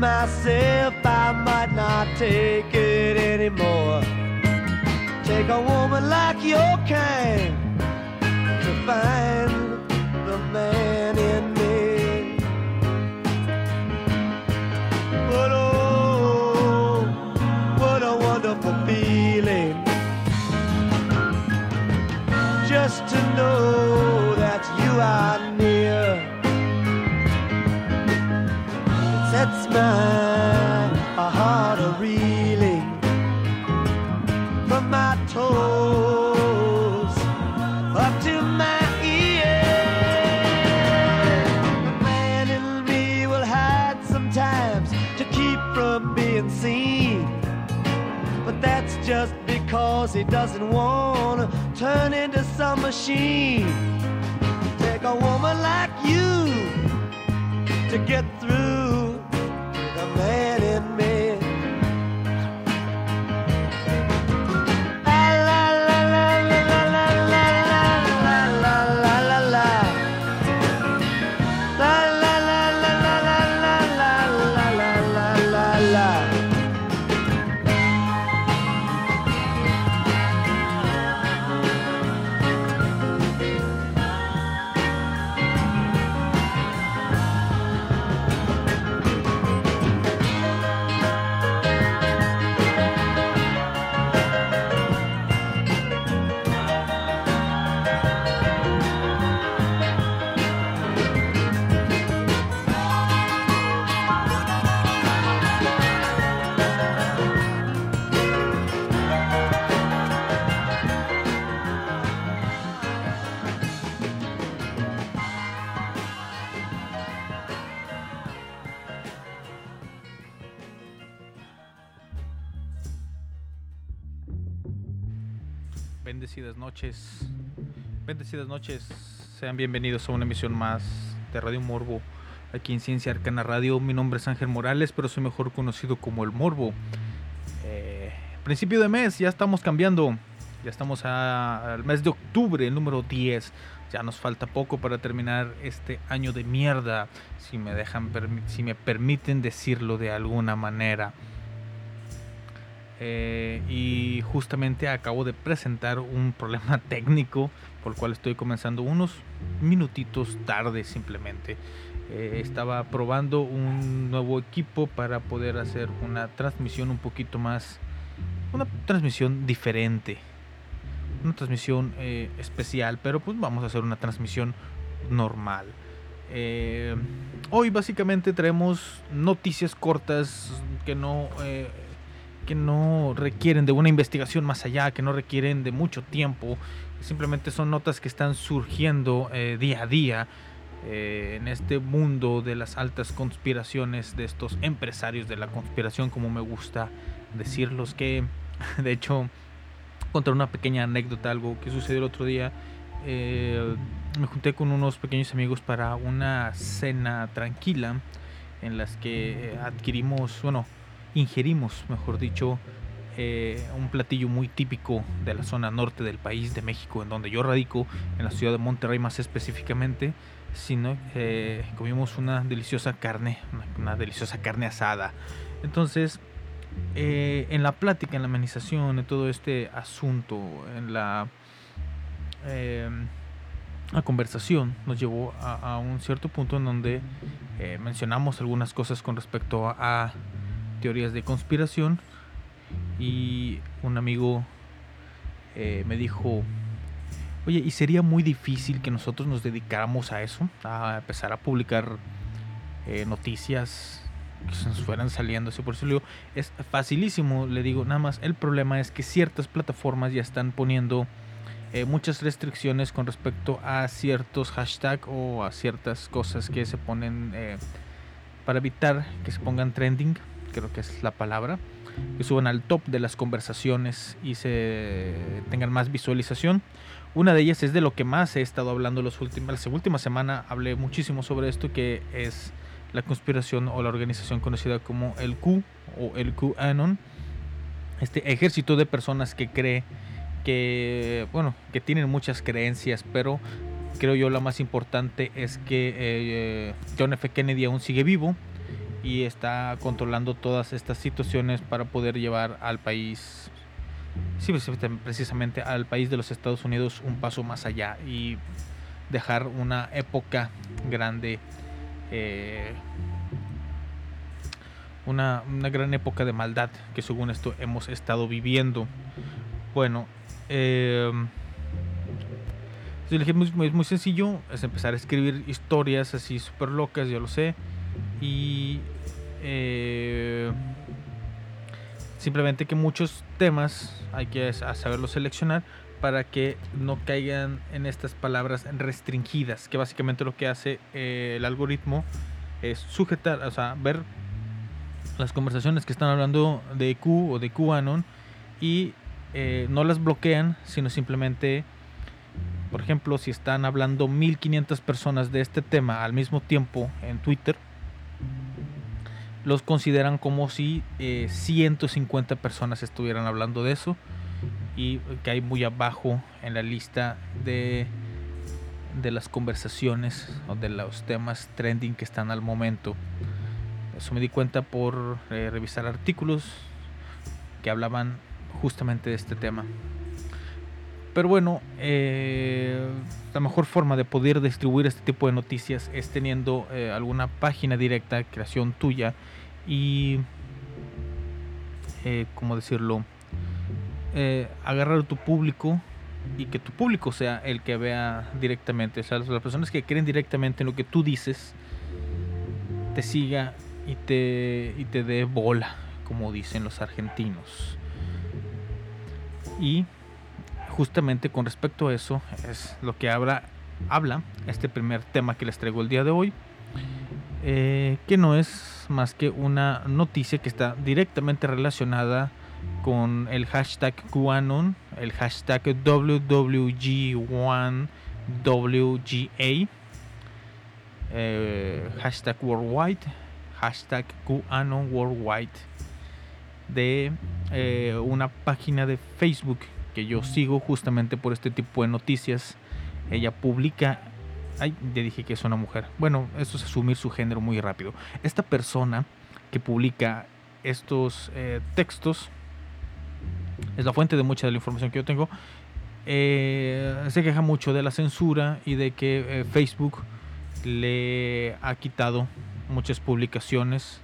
Myself I might not take it anymore. Take a woman like your kind doesn't want to turn into some machine. Take a woman like you to get noches. Bendecidas noches. Sean bienvenidos a una emisión más de Radio Morbo. Aquí en Ciencia Arcana Radio. Mi nombre es Ángel Morales, pero soy mejor conocido como el Morbo. Eh, principio de mes, ya estamos cambiando. Ya estamos al mes de octubre, el número 10. Ya nos falta poco para terminar este año de mierda. Si me dejan, si me permiten decirlo de alguna manera. Eh, y justamente acabo de presentar un problema técnico por el cual estoy comenzando unos minutitos tarde simplemente. Eh, estaba probando un nuevo equipo para poder hacer una transmisión un poquito más, una transmisión diferente, una transmisión eh, especial, pero pues vamos a hacer una transmisión normal. Hoy básicamente traemos noticias cortas que no que no requieren de una investigación más allá, que no requieren de mucho tiempo, simplemente son notas que están surgiendo eh, día a día eh, en este mundo de las altas conspiraciones de estos empresarios de la conspiración, como me gusta decirlos, que de hecho contar una pequeña anécdota, algo que sucedió el otro día. eh, me junté con unos pequeños amigos para una cena tranquila en las que adquirimos, bueno, ingerimos, mejor dicho, eh, un platillo muy típico de la zona norte del país, de México, en donde yo radico, en la ciudad de Monterrey más específicamente, sino eh, comimos una deliciosa carne, una, deliciosa carne asada. Entonces, eh, en la plática, en la amenización, en todo este asunto, en la... eh, conversación nos llevó a, un cierto punto en donde mencionamos algunas cosas con respecto a, teorías de conspiración y un amigo eh, me dijo, oye, ¿y sería muy difícil que nosotros nos dedicáramos a eso? A empezar a publicar eh, noticias que se nos fueran saliendo. Así por eso le digo, es facilísimo, le digo, nada más el problema es que ciertas plataformas ya están poniendo eh, muchas restricciones con respecto a ciertos hashtags o a ciertas cosas que se ponen para evitar que se pongan trending, creo que es la palabra, que suban al top de las conversaciones y se tengan más visualización. Una de ellas es de lo que más he estado hablando los últimos, la última semana hablé muchísimo sobre esto que es la conspiración o la organización conocida como el Q o el QAnon, este ejército de personas que cree que, bueno, que tienen muchas creencias, pero creo yo la más importante es que eh, John F. Kennedy aún sigue vivo y está controlando todas estas situaciones para poder llevar al país, sí, precisamente al país de los Estados Unidos un paso más allá y dejar una época grande, eh, una, una gran época de maldad que según esto hemos estado viviendo. Bueno, eh, es muy, muy, sencillo, es empezar a escribir historias así súper locas, yo lo sé. Y eh, simplemente que muchos temas hay que saberlos seleccionar para que no caigan en estas palabras restringidas, que básicamente lo que hace eh, el algoritmo es sujetar, o sea, ver las conversaciones que están hablando de Q o de QAnon y eh, no las bloquean, sino simplemente, por ejemplo, si están hablando 1500 personas de este tema al mismo tiempo en Twitter, los consideran como si 150 eh, personas estuvieran hablando de eso y que hay muy abajo en la lista de, de las conversaciones o de los temas trending que están al momento. Eso me di cuenta por eh, revisar artículos que hablaban justamente de este tema. Pero bueno, eh, la mejor forma de poder distribuir este tipo de noticias es teniendo alguna página directa, creación tuya y, eh, ¿cómo decirlo? agarrar a tu público y que tu público sea el que vea directamente. O sea, las personas que creen directamente en lo que tú dices, te siga y te, y te dé bola, como dicen los argentinos. Y justamente con respecto a eso es lo que habla, habla este primer tema que les traigo el día de hoy, eh, que no es más que una noticia que está directamente relacionada con el hashtag QAnon, el hashtag WWG1WGA, eh, hashtag worldwide, hashtag QAnon worldwide de eh, una página de Facebook que yo sigo justamente por este tipo de noticias. Ella publica... Ay, ya dije que es una mujer. Bueno, eso es asumir su género muy rápido. Esta persona que publica estos eh, textos es la fuente de mucha de la información que yo tengo. Eh, se queja mucho de la censura y de que Facebook le ha quitado muchas publicaciones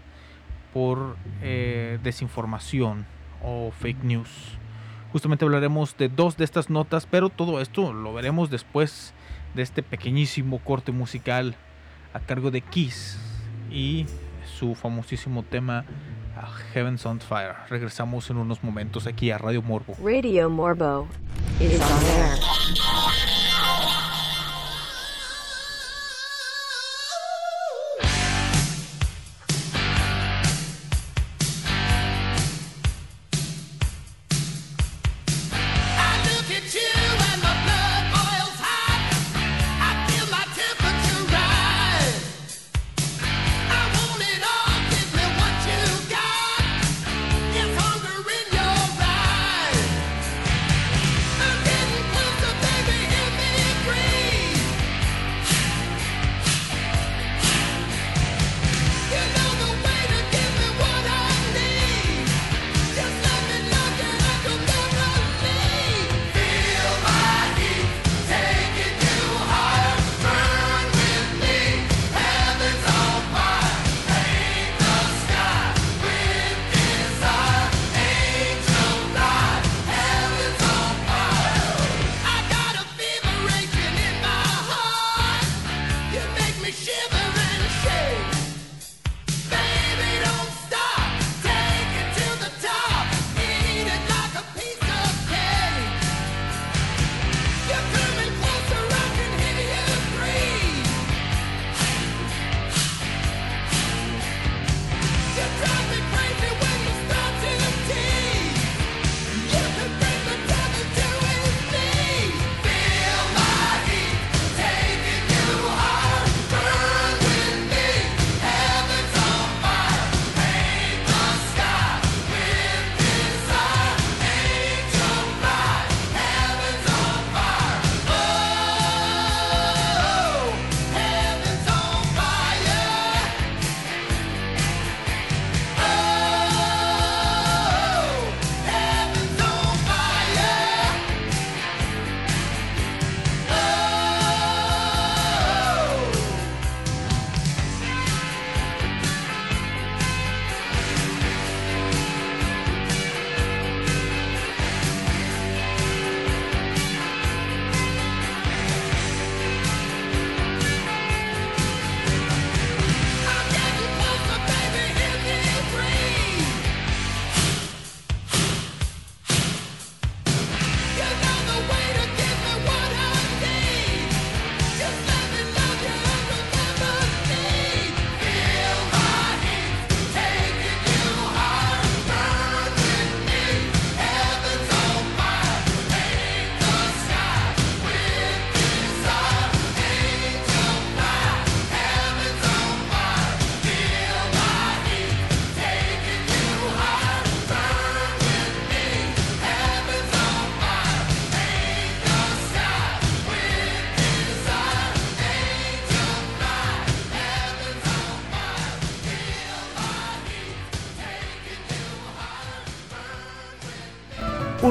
por eh, desinformación o fake news. Justamente hablaremos de dos de estas notas, pero todo esto lo veremos después de este pequeñísimo corte musical a cargo de Kiss y su famosísimo tema Heaven's on Fire. Regresamos en unos momentos aquí a Radio Morbo. Radio Morbo is on air.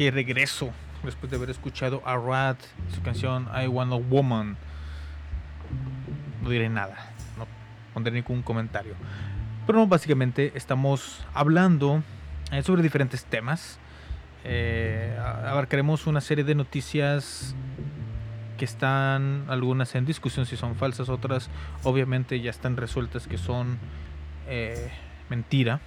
que regreso después de haber escuchado a Rat, su canción I Want a Woman. No diré nada, no pondré ningún comentario. Pero básicamente estamos hablando eh, sobre diferentes temas. Eh, abarcaremos una serie de noticias que están algunas en discusión si son falsas, otras obviamente ya están resueltas que son eh, mentira.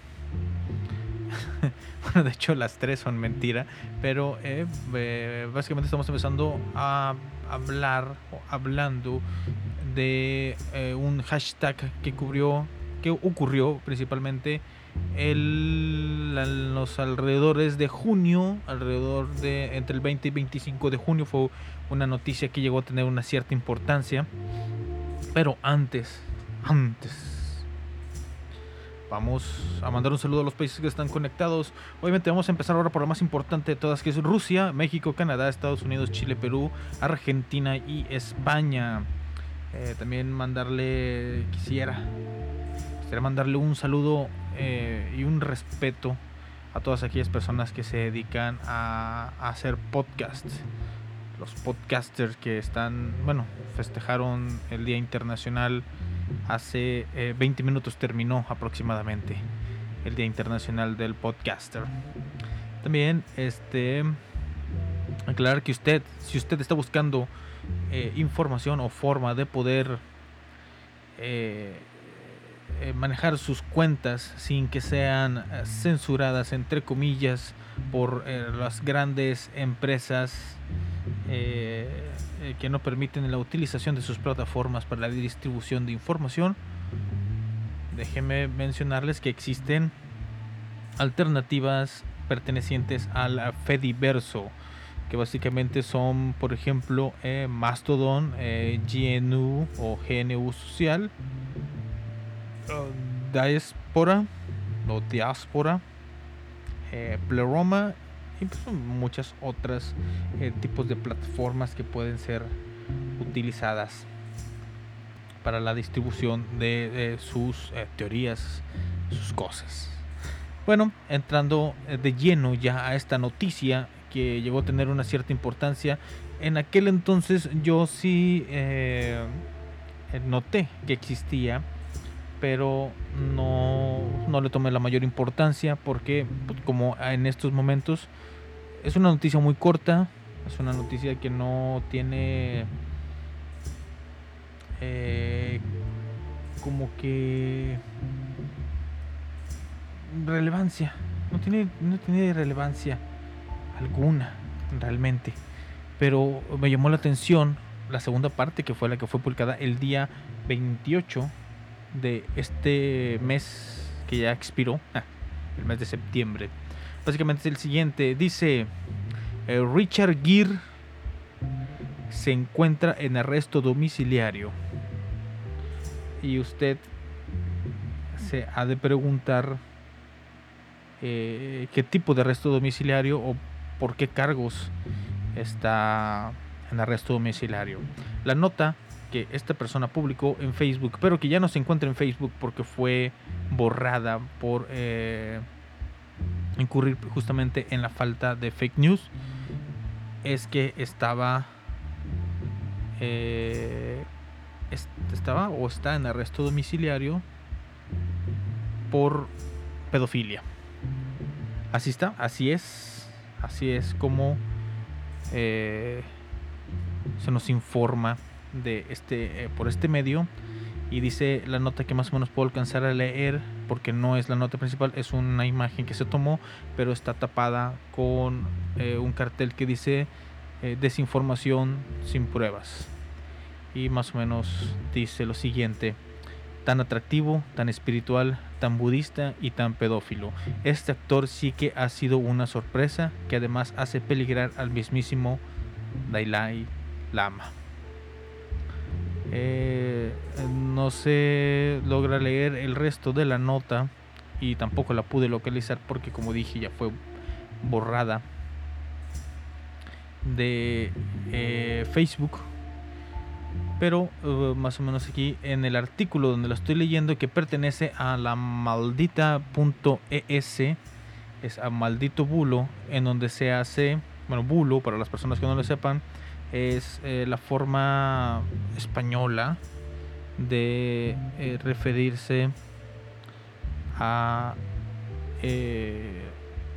bueno, de hecho las tres son mentira, pero eh, eh básicamente estamos empezando a hablar, hablando de eh, un hashtag que cubrió, que ocurrió principalmente el, en los alrededores de junio, alrededor de entre el 20 y 25 de junio fue una noticia que llegó a tener una cierta importancia, pero antes, antes vamos a mandar un saludo a los países que están conectados. Obviamente vamos a empezar ahora por la más importante de todas, que es Rusia, México, Canadá, Estados Unidos, Chile, Perú, Argentina y España. Eh, también mandarle, quisiera, quisiera mandarle un saludo eh, y un respeto a todas aquellas personas que se dedican a, a hacer podcasts. Los podcasters que están, bueno, festejaron el Día Internacional hace eh, 20 minutos terminó aproximadamente el Día Internacional del Podcaster. También este aclarar que usted, si usted está buscando eh, información o forma de poder eh, eh, manejar sus cuentas sin que sean censuradas entre comillas por las grandes empresas eh, eh, que no permiten la utilización de sus plataformas para la distribución de información. Déjenme mencionarles que existen alternativas pertenecientes al Fediverso que básicamente son por ejemplo eh, Mastodon, eh, GNU o GNU Social Diaspora o Diaspora, Pleroma pues, muchas otras eh, tipos de plataformas que pueden ser utilizadas para la distribución de, sus eh, teorías, sus cosas. Bueno, entrando eh, de lleno ya a esta noticia que llegó a tener una cierta importancia, en aquel entonces yo sí noté que existía, pero no, no le tomé la mayor importancia porque pues, como en estos momentos es una noticia muy corta, es una noticia que no tiene eh, como que relevancia, no tiene, no tiene relevancia alguna realmente, pero me llamó la atención la segunda parte que fue la que fue publicada el día 28 de este mes que ya expiró, el mes de septiembre. Básicamente es el siguiente, dice eh, Richard Gere se encuentra en arresto domiciliario y usted se ha de preguntar eh, qué tipo de arresto domiciliario o por qué cargos está en arresto domiciliario. La nota que esta persona publicó en Facebook, pero que ya no se encuentra en Facebook porque fue borrada por eh, incurrir justamente en la falta de fake news, es que estaba eh, est- estaba o está en arresto domiciliario por pedofilia. Así está, así es, así es como eh, se nos informa de este eh, por este medio y dice la nota que más o menos puedo alcanzar a leer porque no es la nota principal, es una imagen que se tomó, pero está tapada con eh, un cartel que dice eh, desinformación sin pruebas. Y más o menos dice lo siguiente, tan atractivo, tan espiritual, tan budista y tan pedófilo. Este actor sí que ha sido una sorpresa que además hace peligrar al mismísimo Dalai Lama. Eh, no se logra leer el resto de la nota y tampoco la pude localizar porque como dije ya fue borrada de eh, Facebook. Pero uh, más o menos aquí en el artículo donde lo estoy leyendo que pertenece a la maldita.es es a maldito bulo en donde se hace bueno bulo para las personas que no lo sepan es eh, la forma española de eh, referirse a eh,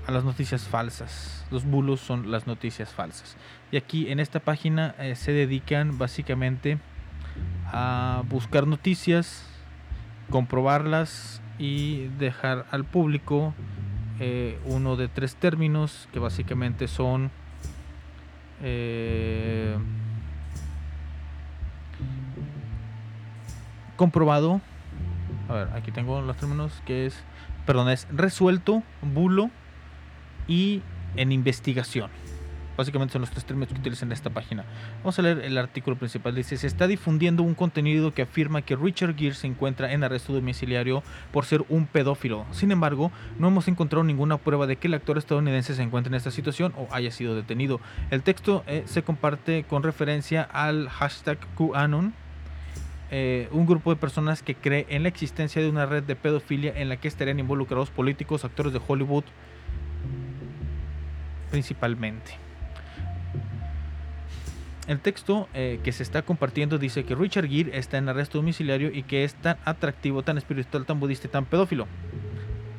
a las noticias falsas. Los bulos son las noticias falsas. Y aquí en esta página se dedican básicamente a buscar noticias, comprobarlas y dejar al público uno de tres términos que básicamente son eh, comprobado. A ver, aquí tengo los términos que es, perdón, es resuelto, bulo y en investigación. Básicamente son los tres términos que utilizan esta página. Vamos a leer el artículo principal. Dice, se está difundiendo un contenido que afirma que Richard Gere se encuentra en arresto domiciliario por ser un pedófilo. Sin embargo, no hemos encontrado ninguna prueba de que el actor estadounidense se encuentre en esta situación o haya sido detenido. El texto eh, se comparte con referencia al hashtag QAnon, eh, un grupo de personas que cree en la existencia de una red de pedofilia en la que estarían involucrados políticos, actores de Hollywood, principalmente. El texto eh, que se está compartiendo dice que Richard Gere está en arresto domiciliario y que es tan atractivo, tan espiritual, tan budista y tan pedófilo.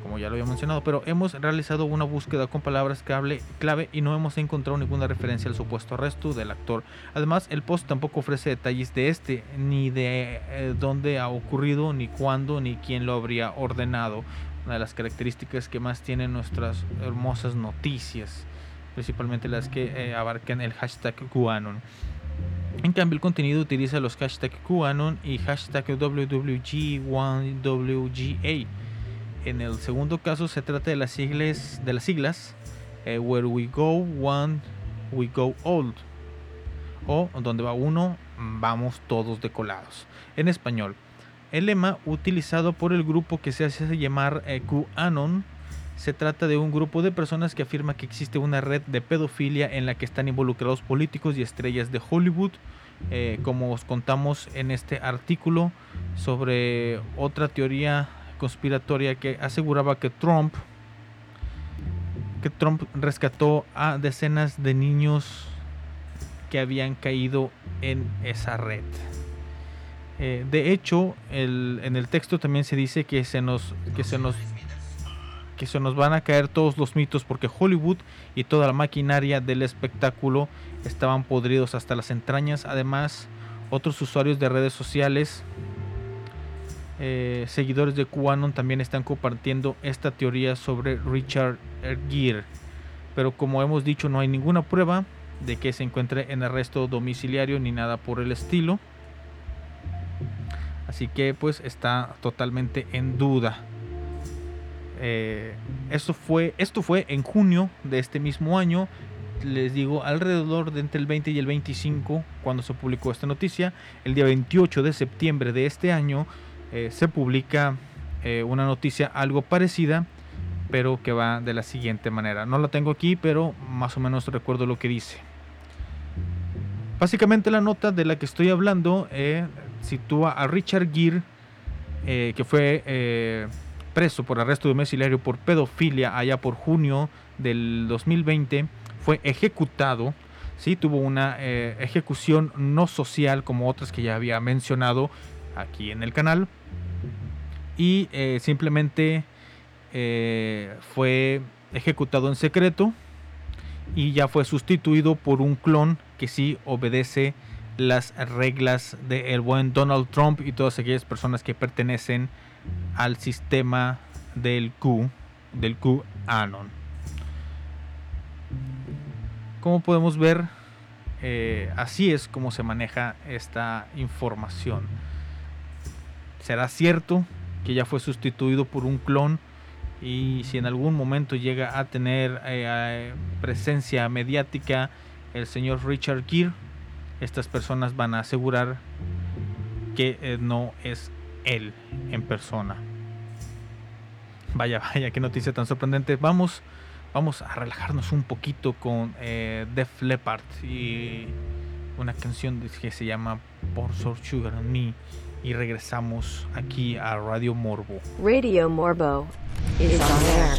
Como ya lo había mencionado, pero hemos realizado una búsqueda con palabras clave, clave y no hemos encontrado ninguna referencia al supuesto arresto del actor. Además, el post tampoco ofrece detalles de este, ni de eh, dónde ha ocurrido, ni cuándo, ni quién lo habría ordenado. Una de las características que más tienen nuestras hermosas noticias principalmente las que eh, abarcan el hashtag QAnon. En cambio, el contenido utiliza los hashtags QAnon y hashtag WWG1WGA. En el segundo caso se trata de las siglas, de las siglas eh, Where We Go One, We Go Old. O donde va uno, vamos todos decolados. En español, el lema utilizado por el grupo que se hace llamar eh, QAnon se trata de un grupo de personas que afirma que existe una red de pedofilia en la que están involucrados políticos y estrellas de Hollywood, eh, como os contamos en este artículo sobre otra teoría conspiratoria que aseguraba que Trump que Trump rescató a decenas de niños que habían caído en esa red. Eh, de hecho, el- en el texto también se dice que se nos que se nos que se nos van a caer todos los mitos porque Hollywood y toda la maquinaria del espectáculo estaban podridos hasta las entrañas. Además, otros usuarios de redes sociales, eh, seguidores de QAnon, también están compartiendo esta teoría sobre Richard Gere. Pero como hemos dicho, no hay ninguna prueba de que se encuentre en arresto domiciliario ni nada por el estilo. Así que pues está totalmente en duda. Eh, esto, fue, esto fue en junio de este mismo año. Les digo, alrededor de entre el 20 y el 25, cuando se publicó esta noticia, el día 28 de septiembre de este año, eh, se publica eh, una noticia algo parecida, pero que va de la siguiente manera. No la tengo aquí, pero más o menos recuerdo lo que dice. Básicamente la nota de la que estoy hablando eh, sitúa a Richard Gere, que fue preso por arresto domiciliario por pedofilia allá por junio del 2020, fue ejecutado, ¿sí? tuvo una eh, ejecución no social como otras que ya había mencionado aquí en el canal, y eh, simplemente eh, fue ejecutado en secreto y ya fue sustituido por un clon que sí obedece las reglas del buen Donald Trump y todas aquellas personas que pertenecen al sistema del Q, del QAnon. Como podemos ver, eh, así es como se maneja esta información. ¿Será cierto que ya fue sustituido por un clon? Y si en algún momento llega a tener eh, presencia mediática el señor Richard Gere, estas personas van a asegurar que eh, no es él en persona. Vaya, vaya, qué noticia tan sorprendente. Vamos, vamos a relajarnos un poquito con eh, Def Leppard y una canción que se llama Por Sort Sugar Me. Y regresamos aquí a Radio Morbo. Radio Morbo is on.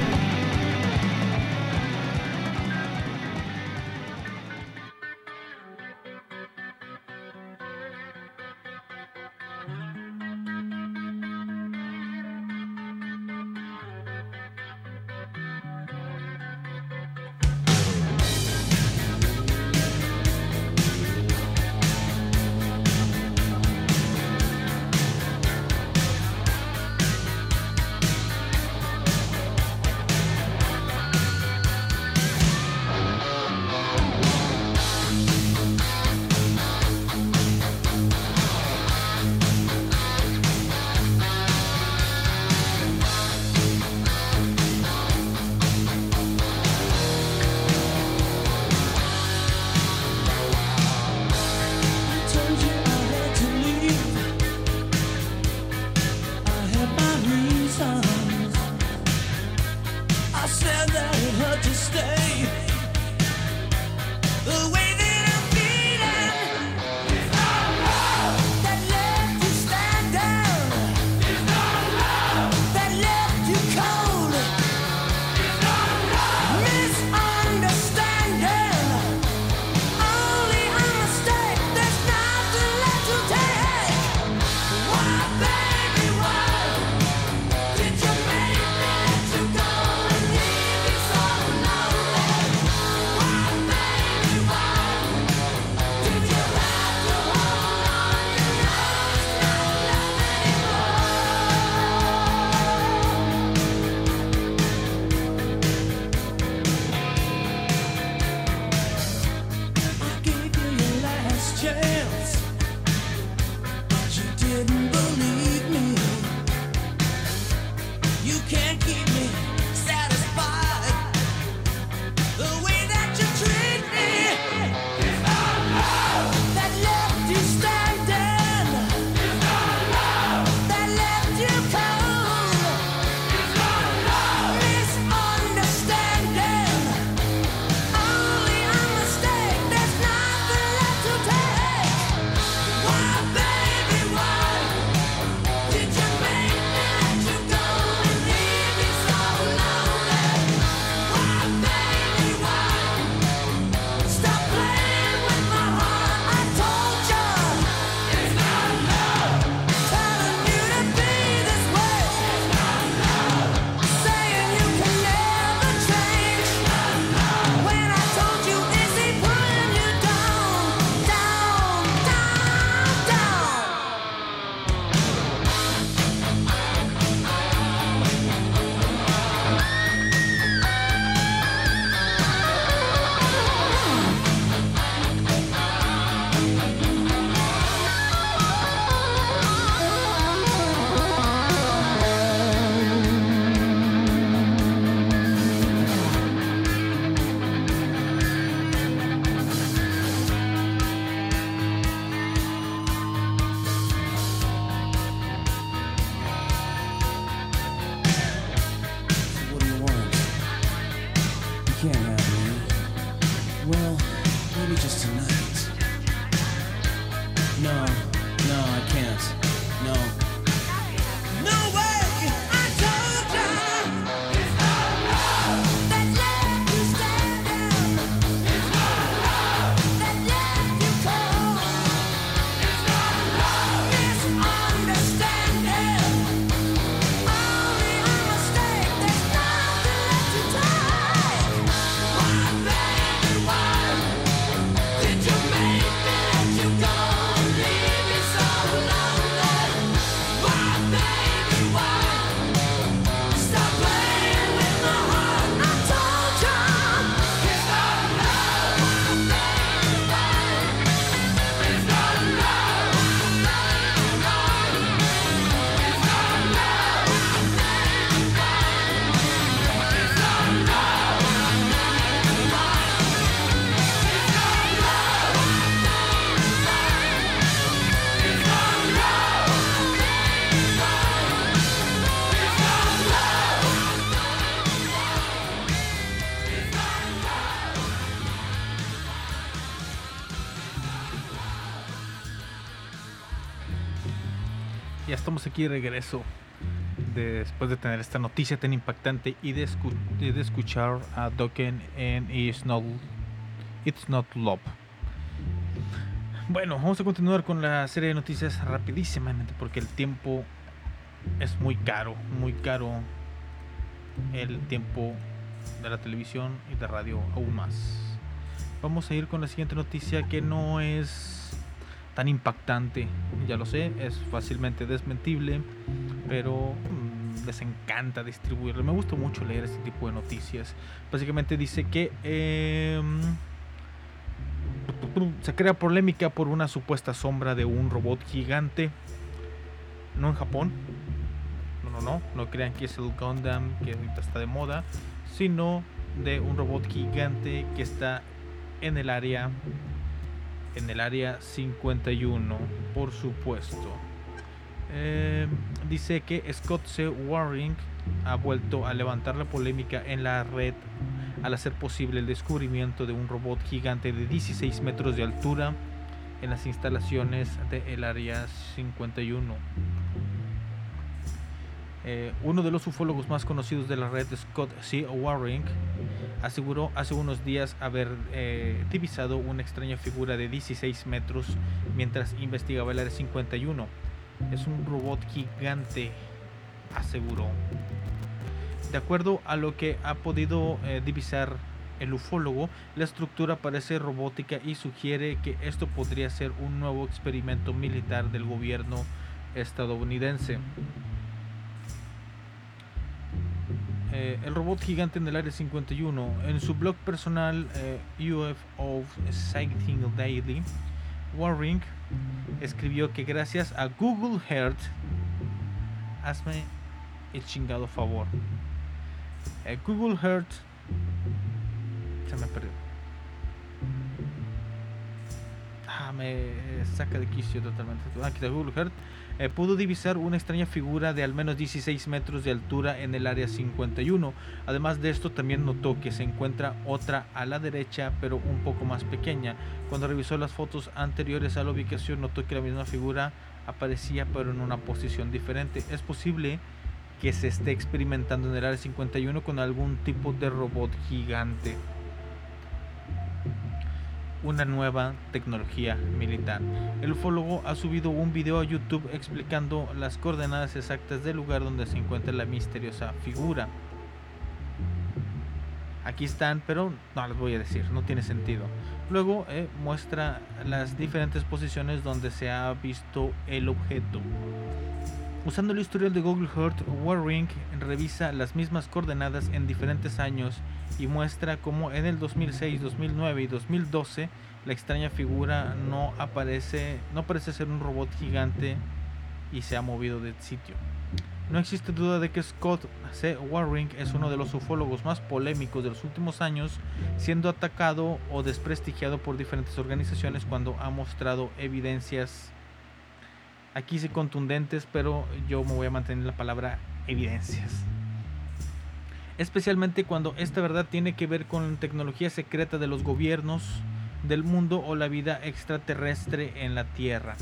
regreso después de tener esta noticia tan impactante y de, escu- y de escuchar a Dokken en It's Not, It's Not Love. Bueno, vamos a continuar con la serie de noticias rapidísimamente porque el tiempo es muy caro, muy caro el tiempo de la televisión y de radio aún más. Vamos a ir con la siguiente noticia que no es tan impactante, ya lo sé, es fácilmente desmentible, pero mm, les encanta distribuirlo. Me gusta mucho leer este tipo de noticias. Básicamente dice que em, se crea polémica por una supuesta sombra de un robot gigante, no en Japón. No, no, no, no crean que es el Gundam que ahorita está de moda, sino de un robot gigante que está en el área en el área 51, por supuesto. Eh, dice que Scott C. Waring ha vuelto a levantar la polémica en la red al hacer posible el descubrimiento de un robot gigante de 16 metros de altura en las instalaciones del área 51. Eh, uno de los ufólogos más conocidos de la red, Scott C. Waring, aseguró hace unos días haber eh, divisado una extraña figura de 16 metros mientras investigaba el área 51. Es un robot gigante, aseguró. De acuerdo a lo que ha podido eh, divisar el ufólogo, la estructura parece robótica y sugiere que esto podría ser un nuevo experimento militar del gobierno estadounidense. Eh, el robot gigante en el área 51. En su blog personal eh, UFO Sighting Daily, Waring escribió que gracias a Google Earth, hazme el chingado favor. Eh, Google Earth se me perdió. Ah, me saca de quicio totalmente. Ah, Aquí eh, pudo divisar una extraña figura de al menos 16 metros de altura en el área 51. Además de esto, también notó que se encuentra otra a la derecha, pero un poco más pequeña. Cuando revisó las fotos anteriores a la ubicación, notó que la misma figura aparecía, pero en una posición diferente. Es posible que se esté experimentando en el área 51 con algún tipo de robot gigante una nueva tecnología militar. El ufólogo ha subido un video a YouTube explicando las coordenadas exactas del lugar donde se encuentra la misteriosa figura. Aquí están, pero no les voy a decir, no tiene sentido. Luego eh, muestra las diferentes posiciones donde se ha visto el objeto. Usando el historial de Google Earth, Waring revisa las mismas coordenadas en diferentes años y muestra cómo en el 2006, 2009 y 2012 la extraña figura no aparece, no parece ser un robot gigante y se ha movido de sitio. No existe duda de que Scott C. Waring es uno de los ufólogos más polémicos de los últimos años, siendo atacado o desprestigiado por diferentes organizaciones cuando ha mostrado evidencias aquí sí contundentes, pero yo me voy a mantener la palabra evidencias. Especialmente cuando esta verdad tiene que ver con tecnología secreta de los gobiernos del mundo o la vida extraterrestre en la Tierra.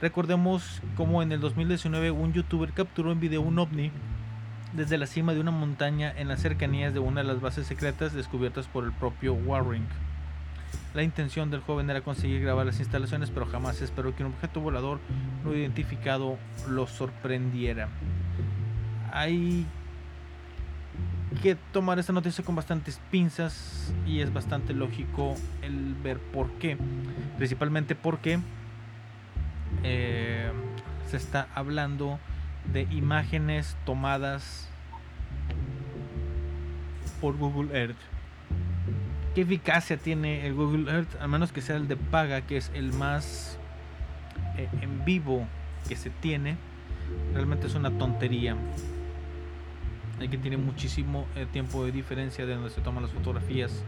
Recordemos cómo en el 2019 un youtuber capturó en video un ovni desde la cima de una montaña en las cercanías de una de las bases secretas descubiertas por el propio Waring. La intención del joven era conseguir grabar las instalaciones, pero jamás esperó que un objeto volador no identificado lo sorprendiera. Hay que tomar esta noticia con bastantes pinzas y es bastante lógico el ver por qué. Principalmente porque eh, se está hablando de imágenes tomadas por Google Earth. ¿Qué eficacia tiene el Google Earth? A menos que sea el de paga, que es el más eh, en vivo que se tiene. Realmente es una tontería. Hay que tiene muchísimo eh, tiempo de diferencia de donde se toman las fotografías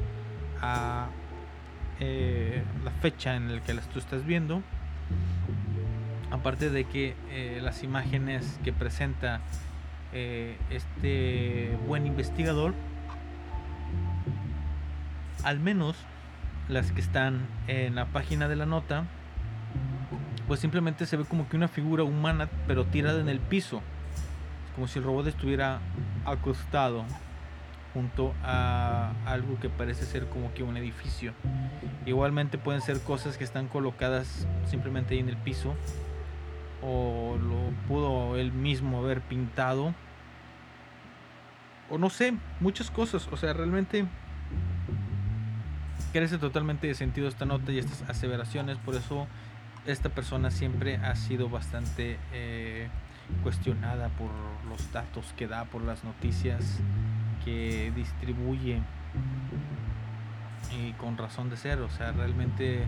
a eh, la fecha en la que las tú estás viendo. Aparte de que eh, las imágenes que presenta este buen investigador, al menos las que están en la página de la nota, pues simplemente se ve como que una figura humana, pero tirada en el piso. Como si el robot estuviera acostado junto a algo que parece ser como que un edificio. Igualmente pueden ser cosas que están colocadas simplemente ahí en el piso. O lo pudo él mismo haber pintado. O no sé, muchas cosas. O sea, realmente carece totalmente de sentido esta nota y estas aseveraciones. Por eso esta persona siempre ha sido bastante eh, cuestionada por los datos que da, por las noticias que distribuye. Y con razón de ser, o sea, realmente...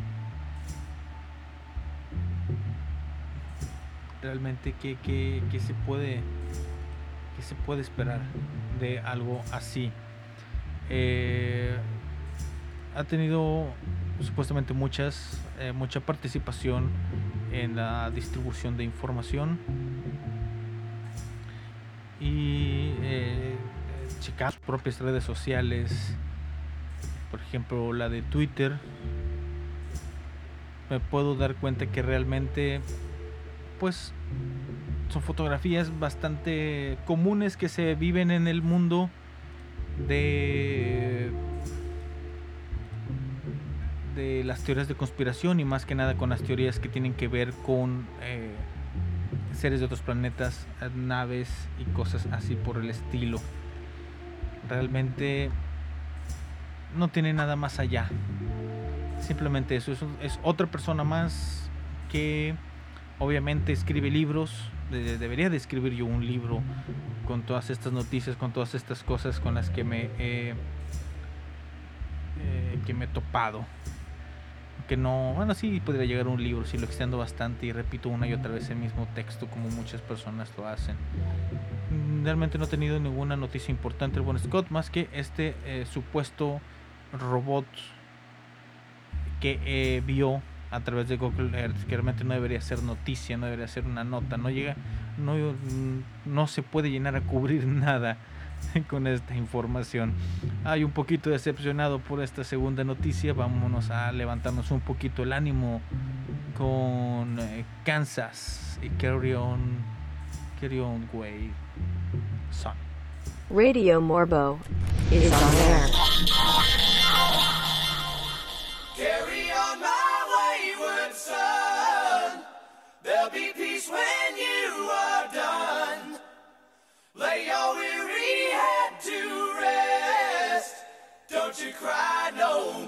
Realmente, ¿qué, qué, qué se puede... ¿Qué se puede esperar de algo así? Eh, ha tenido supuestamente muchas eh, mucha participación en la distribución de información y eh, checar sus propias redes sociales por ejemplo la de Twitter. Me puedo dar cuenta que realmente pues son fotografías bastante comunes que se viven en el mundo de las teorías de conspiración y más que nada con las teorías que tienen que ver con eh, seres de otros planetas, naves y cosas así por el estilo. Realmente no tiene nada más allá. Simplemente eso, es, otra persona más que obviamente escribe libros. de- debería de escribir yo un libro con todas estas noticias, con todas estas cosas con las que me he, eh, que me he topado que no, bueno, sí podría llegar un libro si lo extiendo bastante y repito una y otra vez el mismo texto como muchas personas lo hacen. Mm, Realmente no he tenido ninguna noticia importante el buen Scott más que este eh, supuesto robot que eh, vio a través de Google Earth, que realmente no debería ser noticia, no debería ser una nota, no llega, no, mm, no se puede llenar a cubrir nada con esta información. Hay un poquito decepcionado por esta segunda noticia. Vámonos a levantarnos un poquito el ánimo con eh, Kansas y Carry On, Carry On Way Son. Radio Morbo is on air. Carry on my wayward son. There'll be peace when you cry no more.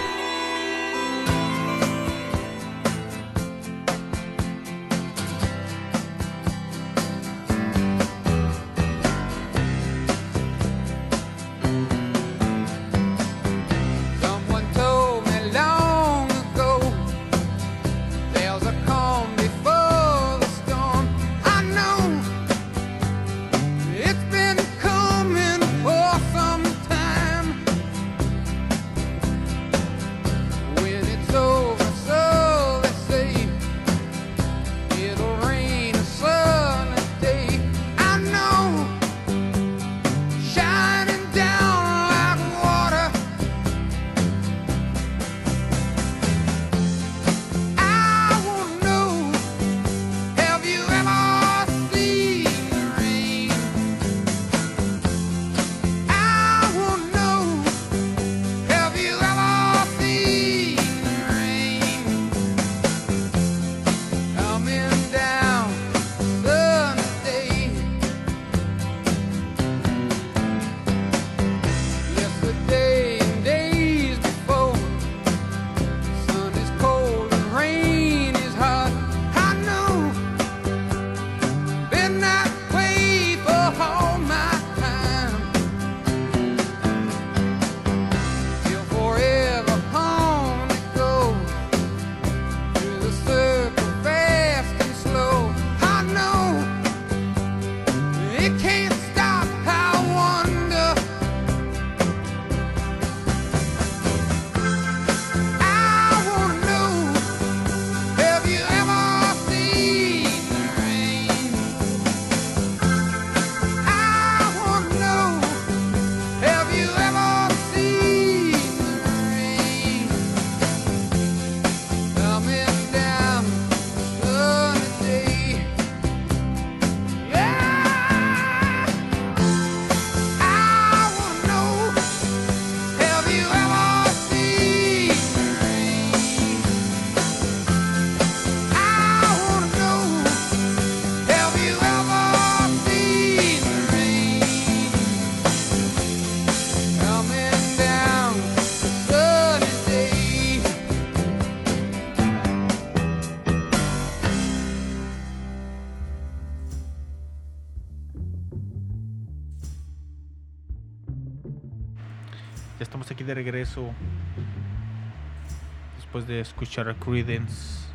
Después de escuchar a Credence.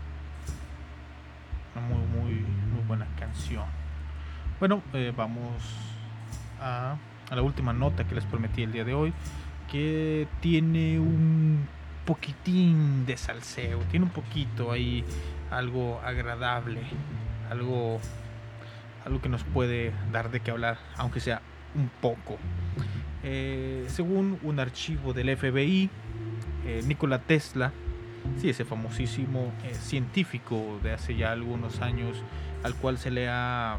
Una muy, muy, muy buena canción. Bueno, eh, vamos a, a la última nota que les prometí el día de hoy. Que tiene un poquitín de salseo. Tiene un poquito ahí algo agradable. Algo, algo que nos puede dar de qué hablar. Aunque sea un poco. Eh, según un archivo del FBI, eh, Nikola Tesla, sí, ese famosísimo eh, científico de hace ya algunos años, al cual se le ha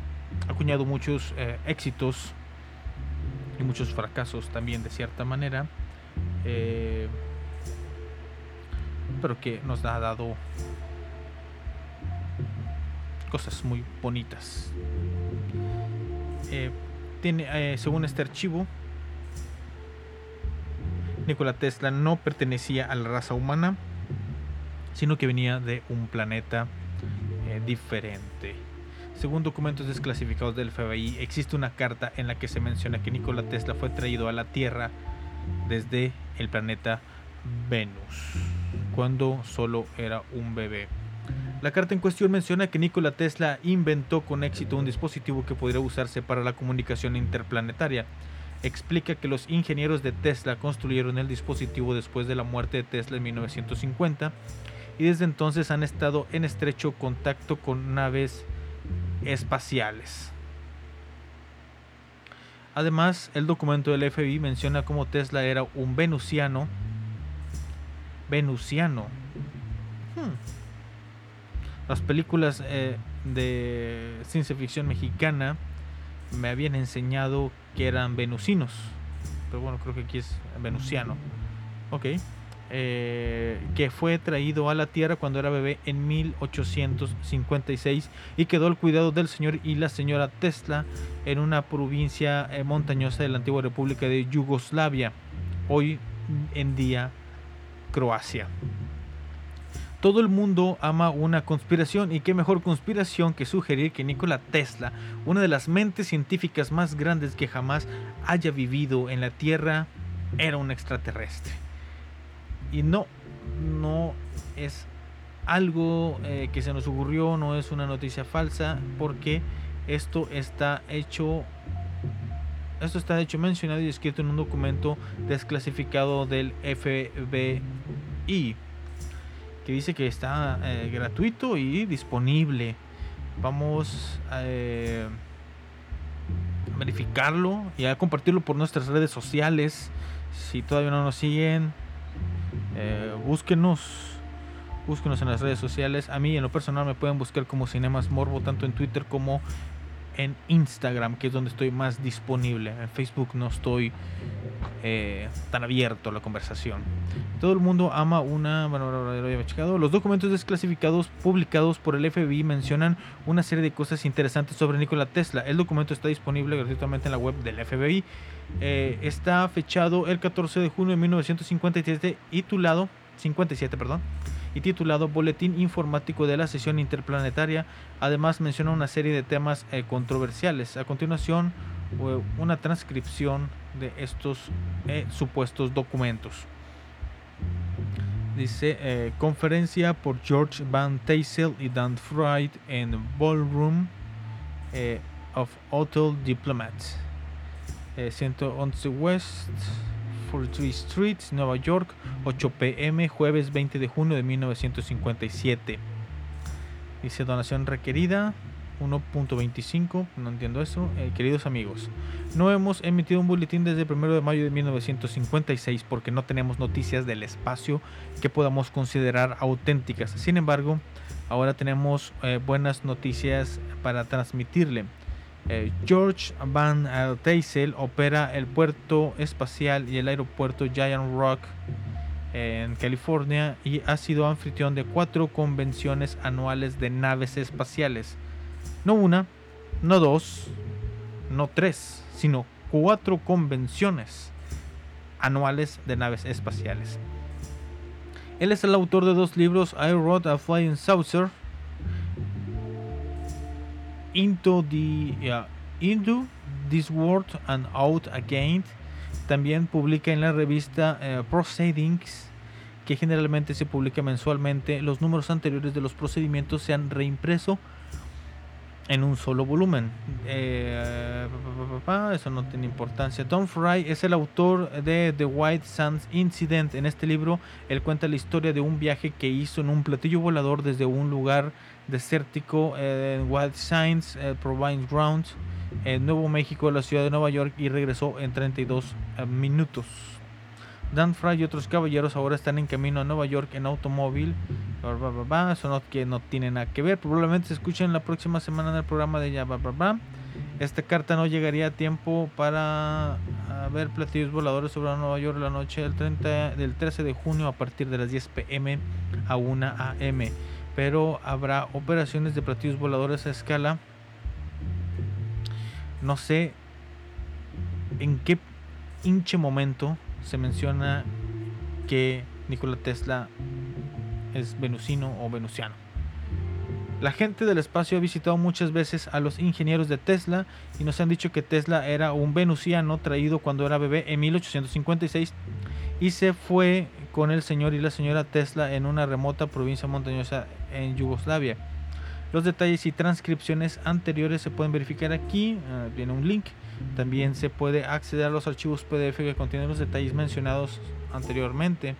acuñado muchos éxitos y muchos fracasos también de cierta manera, pero que nos ha dado cosas muy bonitas. Tiene, según este archivo, Nikola Tesla no pertenecía a la raza humana, sino que venía de un planeta eh, diferente. Según documentos desclasificados del FBI, existe una carta en la que se menciona que Nikola Tesla fue traído a la Tierra desde el planeta Venus, cuando solo era un bebé. La carta en cuestión menciona que Nikola Tesla inventó con éxito un dispositivo que podría usarse para la comunicación interplanetaria. Explica que los ingenieros de Tesla construyeron el dispositivo después de la muerte de Tesla en 1950 y desde entonces han estado en estrecho contacto con naves espaciales. Además, el documento del FBI menciona cómo Tesla era un venusiano. Venusiano. Hmm. Las películas eh, de ciencia ficción mexicana me habían enseñado que eran venusinos. Pero bueno, creo que aquí es venusiano. Ok. eh, que fue traído a la Tierra cuando era bebé en 1856 y quedó al cuidado del señor y la señora Tesla en una provincia eh, montañosa de la antigua República de Yugoslavia, hoy en día Croacia. Todo el mundo ama una conspiración y qué mejor conspiración que sugerir que Nikola Tesla, una de las mentes científicas más grandes que jamás haya vivido en la Tierra, era un extraterrestre. Y no, no es algo eh, que se nos ocurrió, no es una noticia falsa, porque esto está hecho, esto está hecho mencionado y escrito en un documento desclasificado del FBI que dice que está eh, gratuito y disponible. Vamos eh, a verificarlo y a compartirlo por nuestras redes sociales. Si todavía no nos siguen, eh, búsquenos. Búsquenos en las redes sociales. A mí en lo personal me pueden buscar como Cinemas Morbo tanto en Twitter como en Instagram, que es donde estoy más disponible. En Facebook no estoy eh, tan abierto a la conversación. Todo el mundo ama una. Bueno, lo había checado. Los documentos desclasificados publicados por el FBI mencionan una serie de cosas interesantes sobre Nikola Tesla. El documento está disponible gratuitamente en la web del FBI. Eh, está fechado el 14 de junio de 1957 y titulado 57, perdón, y titulado Boletín Informático de la Sesión Interplanetaria. Además menciona una serie de temas eh, controversiales. A continuación, eh, una transcripción de estos eh, supuestos documentos. Dice conferencia por George Van Tassel y Dan Freud en Ballroom of Hotel Diplomats. Eh, 111 West 43 Street, Nueva York, 8 pm, jueves 20 de junio de 1957. Dice donación requerida 1.25, no entiendo eso. Eh, queridos amigos, no hemos emitido un boletín desde el 1 de mayo de 1956 porque no tenemos noticias del espacio que podamos considerar auténticas. Sin embargo, ahora tenemos eh, buenas noticias para transmitirle. Eh, George Van Tassel opera el puerto espacial y el aeropuerto Giant Rock en California y ha sido anfitrión de cuatro convenciones anuales de naves espaciales. No una, no dos, no tres, sino cuatro convenciones anuales de naves espaciales. Él es el autor de dos libros, I Wrote a Flying Saucer, Into, the, uh, Into This World and Out Again. También publica en la revista eh, Proceedings, que generalmente se publica mensualmente. Los números anteriores de los procedimientos se han reimpreso en un solo volumen. Eh, eso no tiene importancia. Tom Fry es el autor de The White Sands Incident. En este libro, él cuenta la historia de un viaje que hizo en un platillo volador desde un lugar desértico eh, White Sands, eh, Province Grounds, en Nuevo México, la ciudad de Nueva York, y regresó en 32 eh, minutos. Dan Fry y otros caballeros ahora están en camino a Nueva York en automóvil. Eso no, que no tiene nada que ver. Probablemente se escuchen la próxima semana en el programa de ya. Esta carta no llegaría a tiempo para ver platillos voladores sobre Nueva York la noche del, 30, del 13 de junio a partir de las 10 pm a 1 am. Pero habrá operaciones de platillos voladores a escala. No sé en qué hinche momento se menciona que Nikola Tesla es venusino o venusiano. La gente del espacio ha visitado muchas veces a los ingenieros de Tesla y nos han dicho que Tesla era un venusiano traído cuando era bebé en 1856 y se fue con el señor y la señora Tesla en una remota provincia montañosa en Yugoslavia. Los detalles y transcripciones anteriores se pueden verificar aquí, ah, viene un link. También se puede acceder a los archivos PDF que contienen los detalles mencionados anteriormente.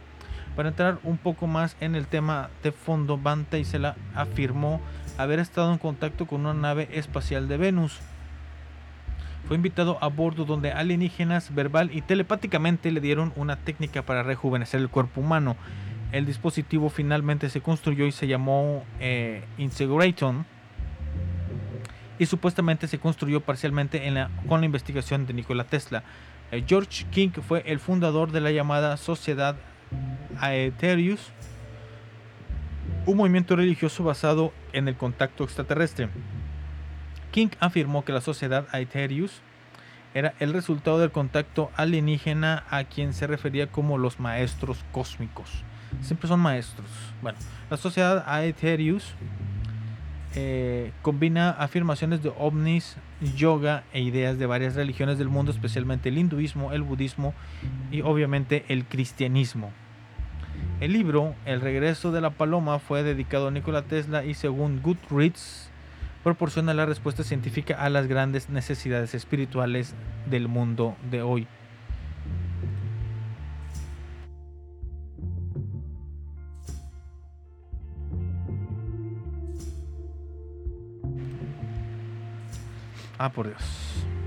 Para entrar un poco más en el tema de fondo, Van Tassel afirmó haber estado en contacto con una nave espacial de Venus. Fue invitado a bordo donde alienígenas verbal y telepáticamente le dieron una técnica para rejuvenecer el cuerpo humano. El dispositivo finalmente se construyó y se llamó eh, y supuestamente se construyó parcialmente con la investigación de Nikola Tesla. Eh, George King fue el fundador de la llamada Sociedad Aetherius, un movimiento religioso basado en el contacto extraterrestre. King afirmó que la sociedad Aetherius era el resultado del contacto alienígena a quien se refería como los maestros cósmicos. Siempre son maestros. Bueno, la sociedad Aetherius eh, combina afirmaciones de ovnis, yoga e ideas de varias religiones del mundo, especialmente el hinduismo, el budismo y obviamente el cristianismo. El libro El regreso de la paloma fue dedicado a Nikola Tesla y según Goodreads proporciona la respuesta científica a las grandes necesidades espirituales del mundo de hoy. Ah, por Dios.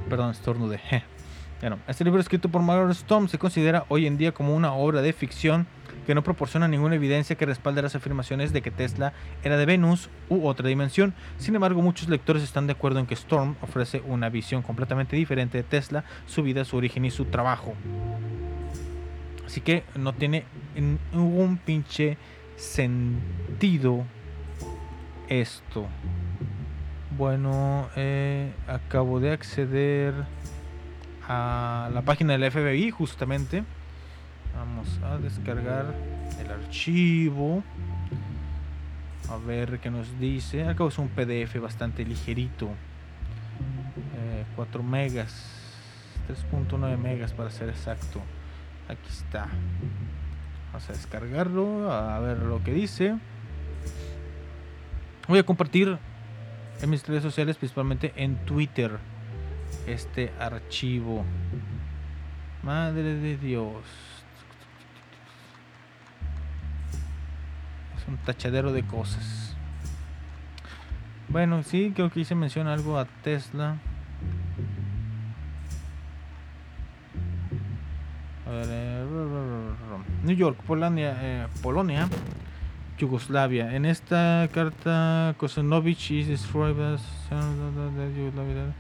Perdón, estornude. Je. Bueno, este libro escrito por Margaret Storm se considera hoy en día como una obra de ficción que no proporciona ninguna evidencia que respalde las afirmaciones de que Tesla era de Venus u otra dimensión. Sin embargo, muchos lectores están de acuerdo en que Storm ofrece una visión completamente diferente de Tesla, su vida, su origen y su trabajo. Así que no tiene ningún pinche sentido esto. Bueno, eh, acabo de acceder a la página del FBI justamente. Vamos a descargar el archivo. A ver qué nos dice. Acabo es un PDF bastante ligerito. Eh, 4 megas. 3.9 megas para ser exacto. Aquí está. Vamos a descargarlo. A ver lo que dice. Voy a compartir en mis redes sociales, principalmente en Twitter, este archivo. Madre de Dios. Es un tachadero de cosas. Bueno, sí, creo que ahí se menciona algo a Tesla. A ver, eh, New York, Polonia, eh, Polonia, Yugoslavia. En esta carta, Kosanovich is destroyed the Yugoslavia.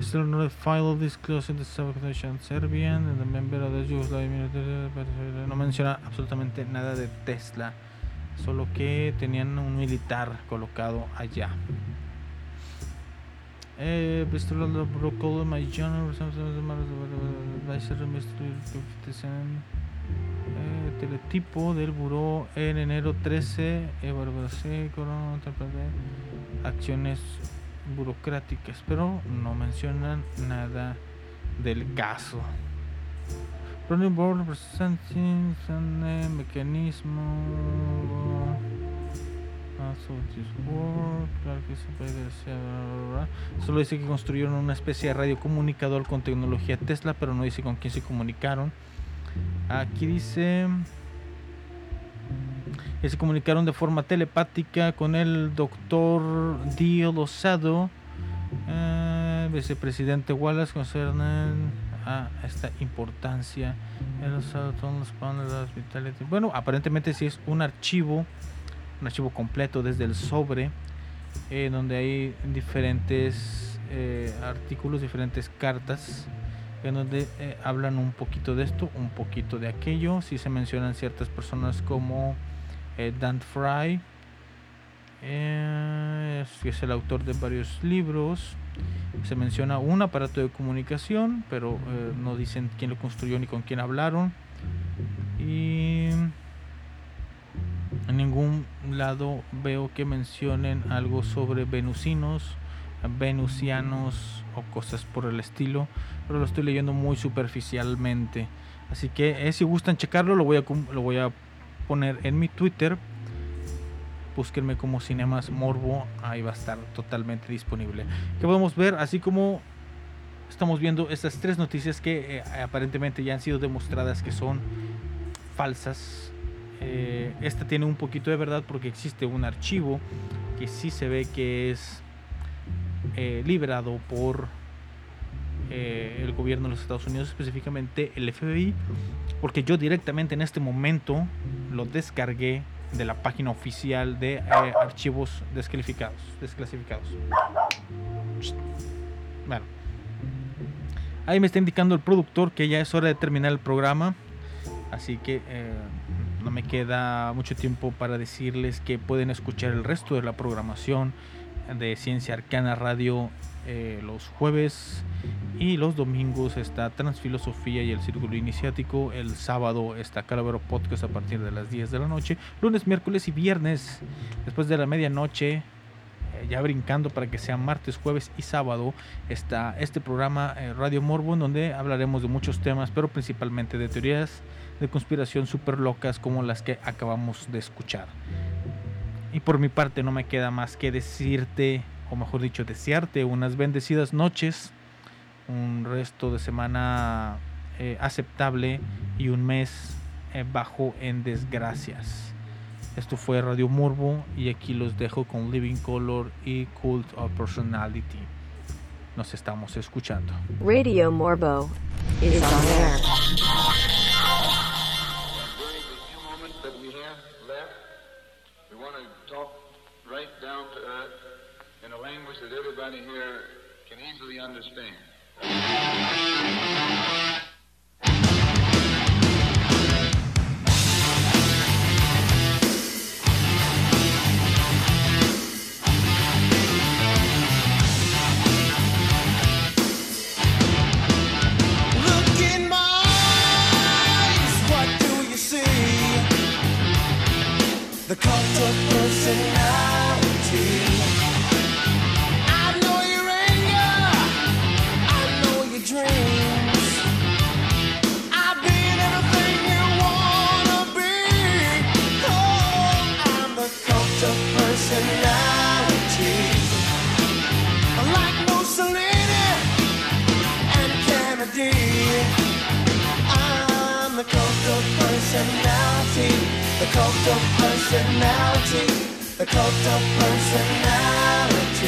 Still not file disclosing the Soviet Serbian and the member of the Yugoslavia No menciona absolutamente nada de Tesla, solo que tenían un militar colocado allá. Eh. Eh, teletipo del buró en enero 13 eh, bueno, sí, corona, tal, tal, tal, acciones burocráticas pero no mencionan nada del caso Running board representing bla, bla. solo dice que construyeron una especie de radiocomunicador con tecnología Tesla pero no dice con quién se comunicaron. Aquí dice que se comunicaron de forma telepática con el doctor Dio Lozado, eh, vicepresidente Wallace, concernen a esta importancia. Bueno, aparentemente sí es un archivo, un archivo completo desde el sobre, eh, donde hay diferentes eh, artículos, diferentes cartas en donde eh, hablan un poquito de esto, un poquito de aquello. Si se mencionan ciertas personas como eh, Dan Fry, eh, es el autor de varios libros. Se menciona un aparato de comunicación, pero eh, no dicen quién lo construyó ni con quién hablaron. Y en ningún lado veo que mencionen algo sobre venusinos, venusianos o cosas por el estilo, pero lo estoy leyendo muy superficialmente. Así que eh, si gustan checarlo, lo voy, a, lo voy a poner en mi Twitter. Búsquenme como Cinemas Morbo, ahí va a estar totalmente disponible. Que podemos ver, así como estamos viendo estas tres noticias que eh, aparentemente ya han sido demostradas que son falsas. Eh, esta tiene un poquito de verdad porque existe un archivo que sí se ve que es eh, liberado por eh, el gobierno de los Estados Unidos, específicamente el FBI, porque yo directamente en este momento lo descargué de la página oficial de eh, archivos desclasificados, desclasificados. Bueno, ahí me está indicando el productor que ya es hora de terminar el programa, así que eh, no me queda mucho tiempo para decirles que pueden escuchar el resto de la programación de Ciencia Arcana Radio eh, los jueves y los domingos está Transfilosofía y el Círculo Iniciático. El sábado está Calavero Podcast a partir de las 10 de la noche. Lunes, miércoles y viernes, después de la medianoche, eh, ya brincando para que sea martes, jueves y sábado, está este programa eh, Radio Morbo, en donde hablaremos de muchos temas, pero principalmente de teorías de conspiración súper locas como las que acabamos de escuchar. Y por mi parte no me queda más que decirte, o mejor dicho, desearte unas bendecidas noches, un resto de semana eh, aceptable y un mes eh, bajo en desgracias. Esto fue Radio Morbo y aquí los dejo con Living Color y Cult of Personality. Nos estamos escuchando. Radio Morbo is on air. everybody here can easily understand. The cult of person the cult of personality,